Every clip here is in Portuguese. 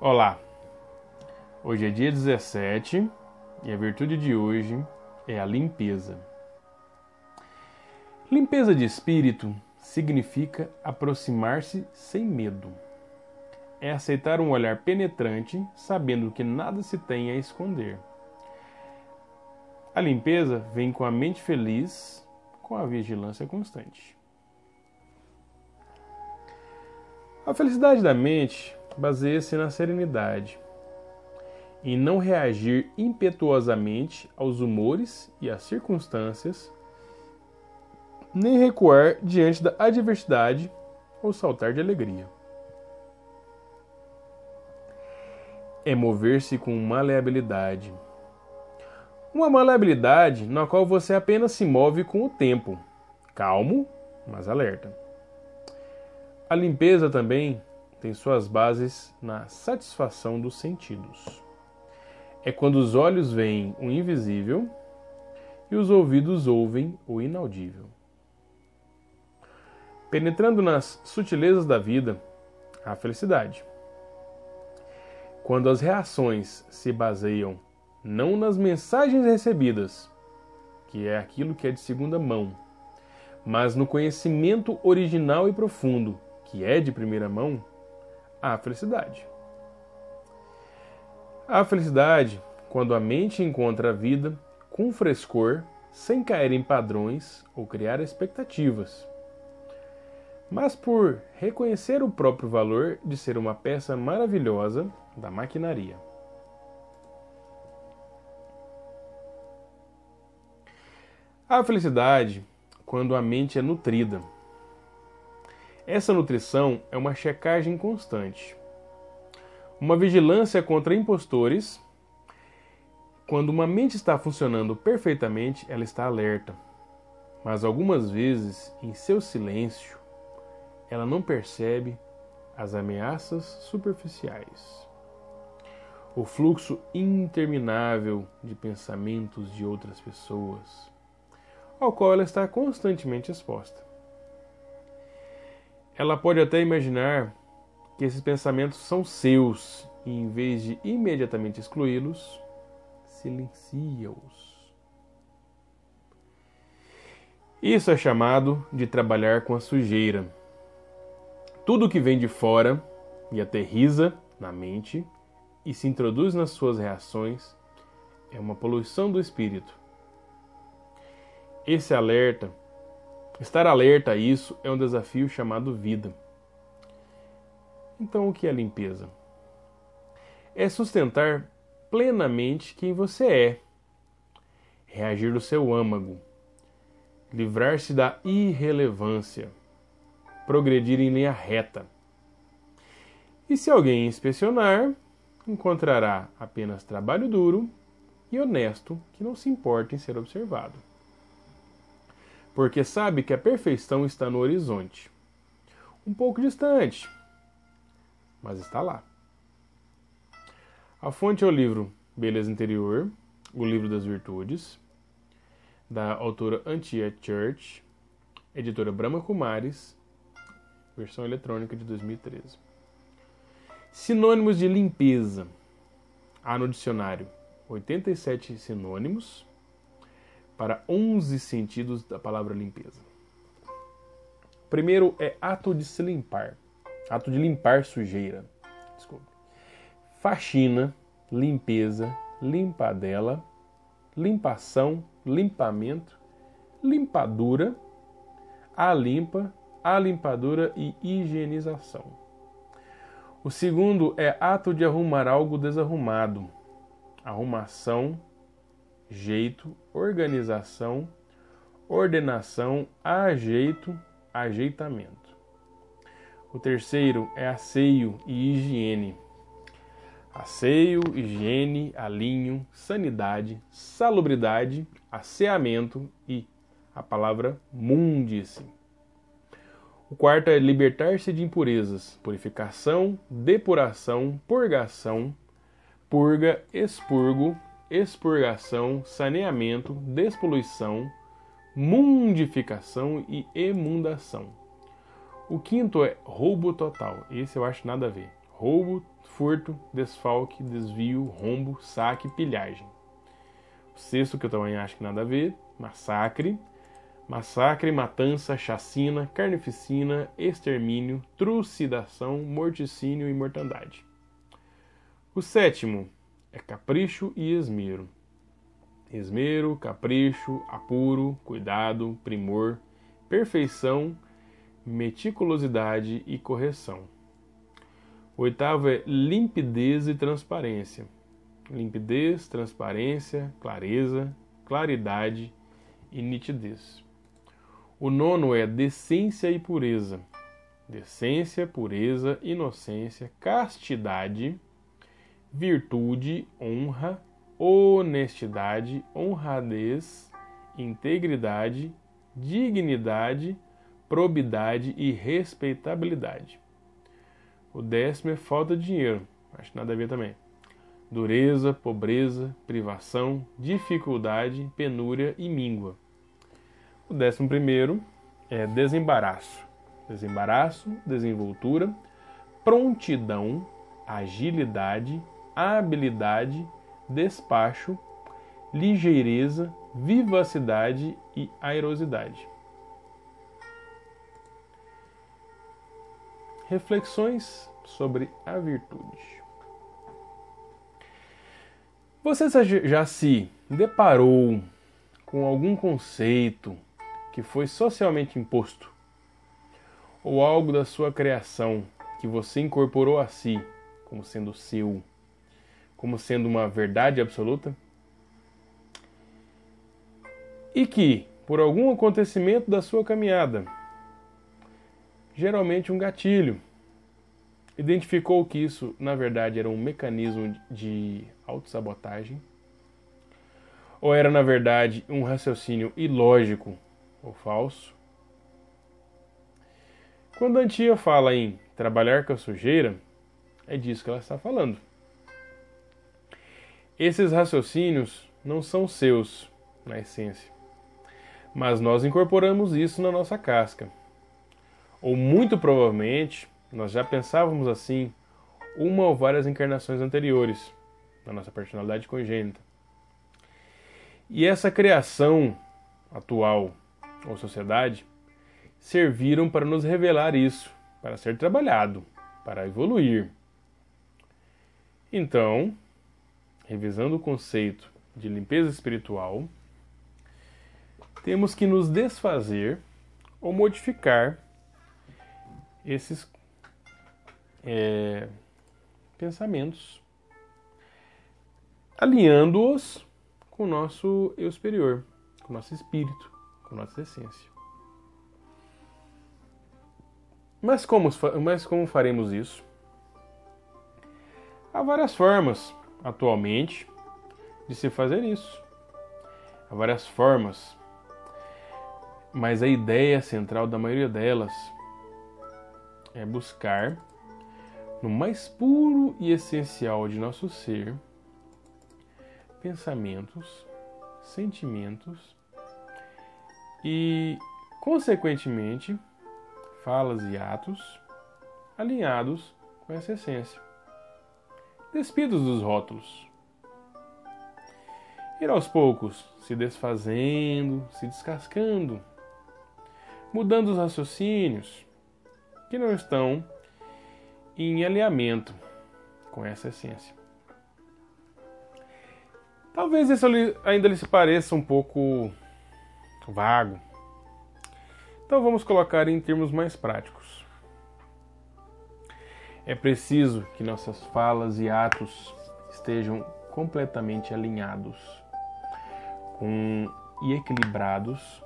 Olá, hoje é dia 17 e a virtude de hoje é a limpeza. Limpeza de espírito significa aproximar-se sem medo. É aceitar um olhar penetrante, sabendo que nada se tem a esconder. A limpeza vem com a mente feliz, com a vigilância constante. A felicidade da mente baseia-se na serenidade, em não reagir impetuosamente aos humores e às circunstâncias, nem recuar diante da adversidade ou saltar de alegria. É mover-se com maleabilidade. Uma maleabilidade na qual você apenas se move com o tempo, calmo, mas alerta. A limpeza também tem suas bases na satisfação dos sentidos. É quando os olhos veem o invisível e os ouvidos ouvem o inaudível. Penetrando nas sutilezas da vida, a felicidade. Quando as reações se baseiam não nas mensagens recebidas, que é aquilo que é de segunda mão, mas no conhecimento original e profundo, que é de primeira mão, a felicidade. A felicidade, quando a mente encontra a vida com frescor, sem cair em padrões ou criar expectativas, mas por reconhecer o próprio valor de ser uma peça maravilhosa da maquinaria. A felicidade, quando a mente é nutrida essa nutrição é uma checagem constante. Uma vigilância contra impostores. Quando uma mente está funcionando perfeitamente, ela está alerta. Mas algumas vezes, em seu silêncio, ela não percebe as ameaças superficiais. O fluxo interminável de pensamentos de outras pessoas, ao qual ela está constantemente exposta. Ela pode até imaginar que esses pensamentos são seus e, em vez de imediatamente excluí-los, silencia-os. Isso é chamado de trabalhar com a sujeira. Tudo que vem de fora e aterriza na mente e se introduz nas suas reações é uma poluição do espírito. Esse alerta Estar alerta a isso é um desafio chamado vida. Então, o que é limpeza? É sustentar plenamente quem você é, reagir do seu âmago, livrar-se da irrelevância, progredir em linha reta. E se alguém inspecionar, encontrará apenas trabalho duro e honesto que não se importa em ser observado porque sabe que a perfeição está no horizonte. Um pouco distante, mas está lá. A fonte é o livro Beleza Interior, o livro das virtudes, da autora Antia Church, editora Brahma Kumaris, versão eletrônica de 2013. Sinônimos de limpeza. Há no dicionário 87 sinônimos para 11 sentidos da palavra limpeza. Primeiro é ato de se limpar, ato de limpar sujeira. Desculpe. Faxina, limpeza, limpadela, limpação, limpamento, limpadura, a limpa, a limpadura e higienização. O segundo é ato de arrumar algo desarrumado, arrumação, jeito, organização, ordenação, ajeito, ajeitamento. O terceiro é asseio e higiene. Asseio, higiene, alinho, sanidade, salubridade, asseamento e a palavra mundice. O quarto é libertar-se de impurezas, purificação, depuração, purgação, purga, expurgo, expurgação, saneamento, despoluição, mundificação e emundação. O quinto é roubo total. Esse eu acho nada a ver. roubo, furto, desfalque, desvio, rombo, saque, pilhagem. O sexto, que eu também acho que nada a ver, massacre, massacre, matança, chacina, carnificina, extermínio, trucidação, morticínio e mortandade. O sétimo é capricho e esmero. Esmero, capricho, apuro, cuidado, primor, perfeição, meticulosidade e correção. O oitavo é limpidez e transparência. Limpidez, transparência, clareza, claridade e nitidez. O nono é decência e pureza. Decência, pureza, inocência, castidade, virtude, honra, honestidade, honradez, integridade, dignidade, probidade e respeitabilidade. O décimo é falta de dinheiro, acho que nada a ver também. Dureza, pobreza, privação, dificuldade, penúria e míngua. O décimo primeiro é desembaraço. Desembaraço, desenvoltura, prontidão, agilidade, habilidade, despacho, ligeireza, vivacidade e airosidade. Reflexões sobre a virtude. Você já se deparou com algum conceito que foi socialmente imposto ou algo da sua criação que você incorporou a si como sendo seu, como sendo uma verdade absoluta? E que, por algum acontecimento da sua caminhada, geralmente um gatilho. Identificou que isso, na verdade, era um mecanismo de autossabotagem? Ou era, na verdade, um raciocínio ilógico ou falso? Quando a Antia fala em trabalhar com a sujeira, é disso que ela está falando. Esses raciocínios não são seus, na essência, mas nós incorporamos isso na nossa casca ou muito provavelmente nós já pensávamos assim uma ou várias encarnações anteriores na nossa personalidade congênita. E essa criação atual ou sociedade serviram para nos revelar isso, para ser trabalhado, para evoluir. Então, revisando o conceito de limpeza espiritual, temos que nos desfazer ou modificar esses é, pensamentos, alinhando-os com o nosso eu superior, com o nosso espírito, com a nossa essência. Mas como, mas como faremos isso? Há várias formas, atualmente, de se fazer isso. Há várias formas. Mas a ideia central da maioria delas é buscar no mais puro e essencial de nosso ser pensamentos, sentimentos e, consequentemente, falas e atos alinhados com essa essência, despidos dos rótulos. Ir aos poucos se desfazendo, se descascando, mudando os raciocínios, que não estão em alinhamento com essa essência. Talvez isso ainda lhe pareça um pouco vago. Então vamos colocar em termos mais práticos. É preciso que nossas falas e atos estejam completamente alinhados com, e equilibrados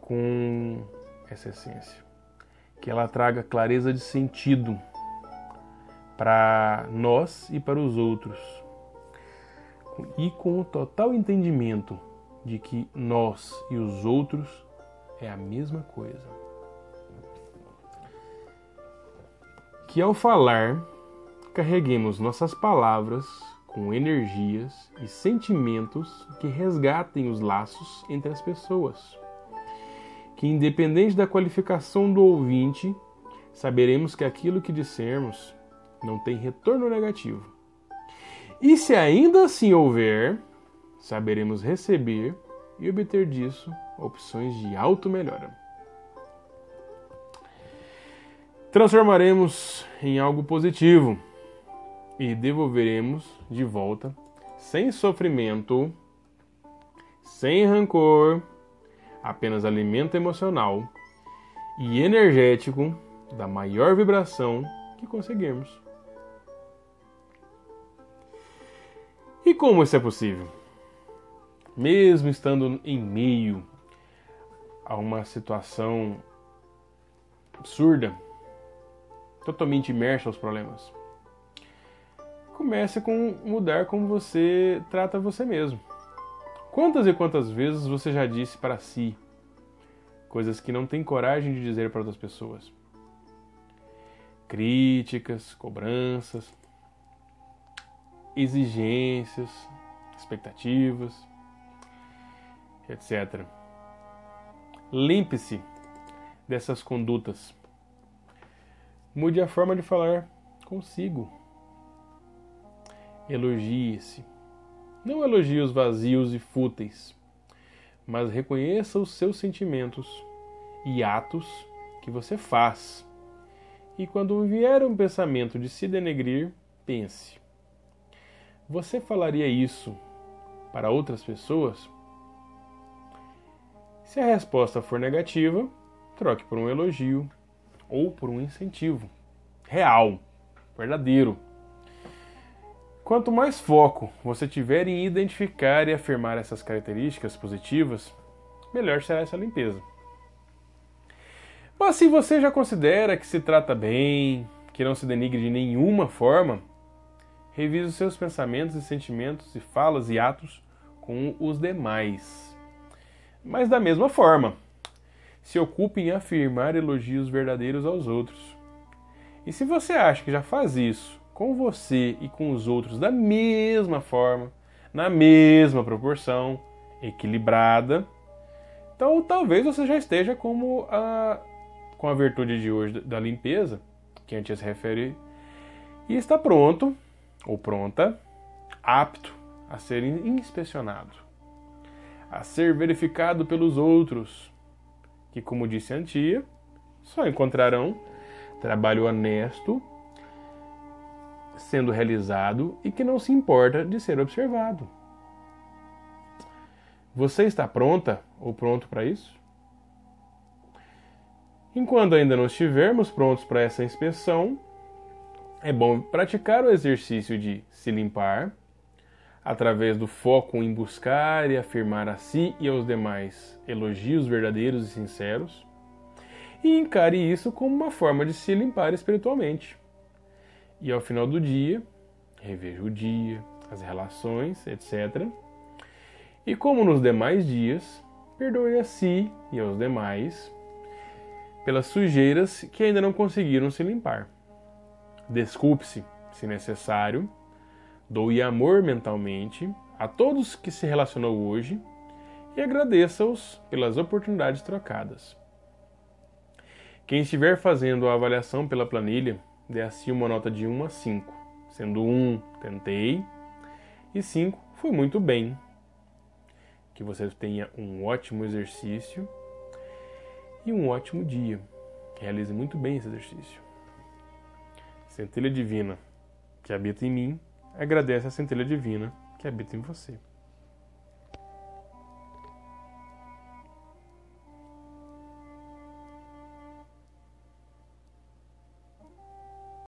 com essa essência que ela traga clareza de sentido para nós e para os outros. E com o total entendimento de que nós e os outros é a mesma coisa. Que ao falar, carreguemos nossas palavras com energias e sentimentos que resgatem os laços entre as pessoas que, independente da qualificação do ouvinte, saberemos que aquilo que dissermos não tem retorno negativo. E se ainda assim houver, saberemos receber e obter disso opções de auto-melhora. Transformaremos em algo positivo e devolveremos de volta, sem sofrimento, sem rancor, apenas alimento emocional e energético da maior vibração que conseguirmos. E como isso é possível? Mesmo estando em meio a uma situação absurda, totalmente imerso aos problemas. Comece com mudar como você trata você mesmo. Quantas e quantas vezes você já disse para si coisas que não tem coragem de dizer para outras pessoas? Críticas, cobranças, exigências, expectativas, etc. Limpe-se dessas condutas Mude a forma de falar consigo. Elogie-se. Não elogie os vazios e fúteis, mas reconheça os seus sentimentos e atos que você faz. E quando vier um pensamento de se denegrir, pense: você falaria isso para outras pessoas? Se a resposta for negativa, troque por um elogio ou por um incentivo real, verdadeiro. Quanto mais foco você tiver em identificar e afirmar essas características positivas, melhor será essa limpeza. Mas se você já considera que se trata bem, que não se denigre de nenhuma forma, revise os seus pensamentos e sentimentos e falas e atos com os demais. Mas da mesma forma, se ocupe em afirmar elogios verdadeiros aos outros. E se você acha que já faz isso com você e com os outros da mesma forma, na mesma proporção, equilibrada, então talvez você já esteja como a, com a virtude de hoje da limpeza, que antes se refere, e está pronto ou pronta, apto a ser inspecionado, a ser verificado pelos outros que, como disse a tia, só encontrarão trabalho honesto sendo realizado e que não se importa de ser observado. Você está pronta ou pronto para isso? Enquanto ainda não estivermos prontos para essa inspeção, é bom praticar o exercício de se limpar através do foco em buscar e afirmar a si e aos demais elogios verdadeiros e sinceros, e encare isso como uma forma de se limpar espiritualmente. E ao final do dia, reveja o dia, as relações, etc. E como nos demais dias, perdoe a si e aos demais pelas sujeiras que ainda não conseguiram se limpar. Desculpe-se, se necessário, Doe amor mentalmente a todos que se relacionou hoje e agradeça-os pelas oportunidades trocadas. Quem estiver fazendo a avaliação pela planilha, dê assim uma nota de 1 a 5, sendo 1 tentei e 5 foi muito bem. Que você tenha um ótimo exercício e um ótimo dia. Realize muito bem esse exercício. Centelha divina que habita em mim agradece a centelha divina que habita em você.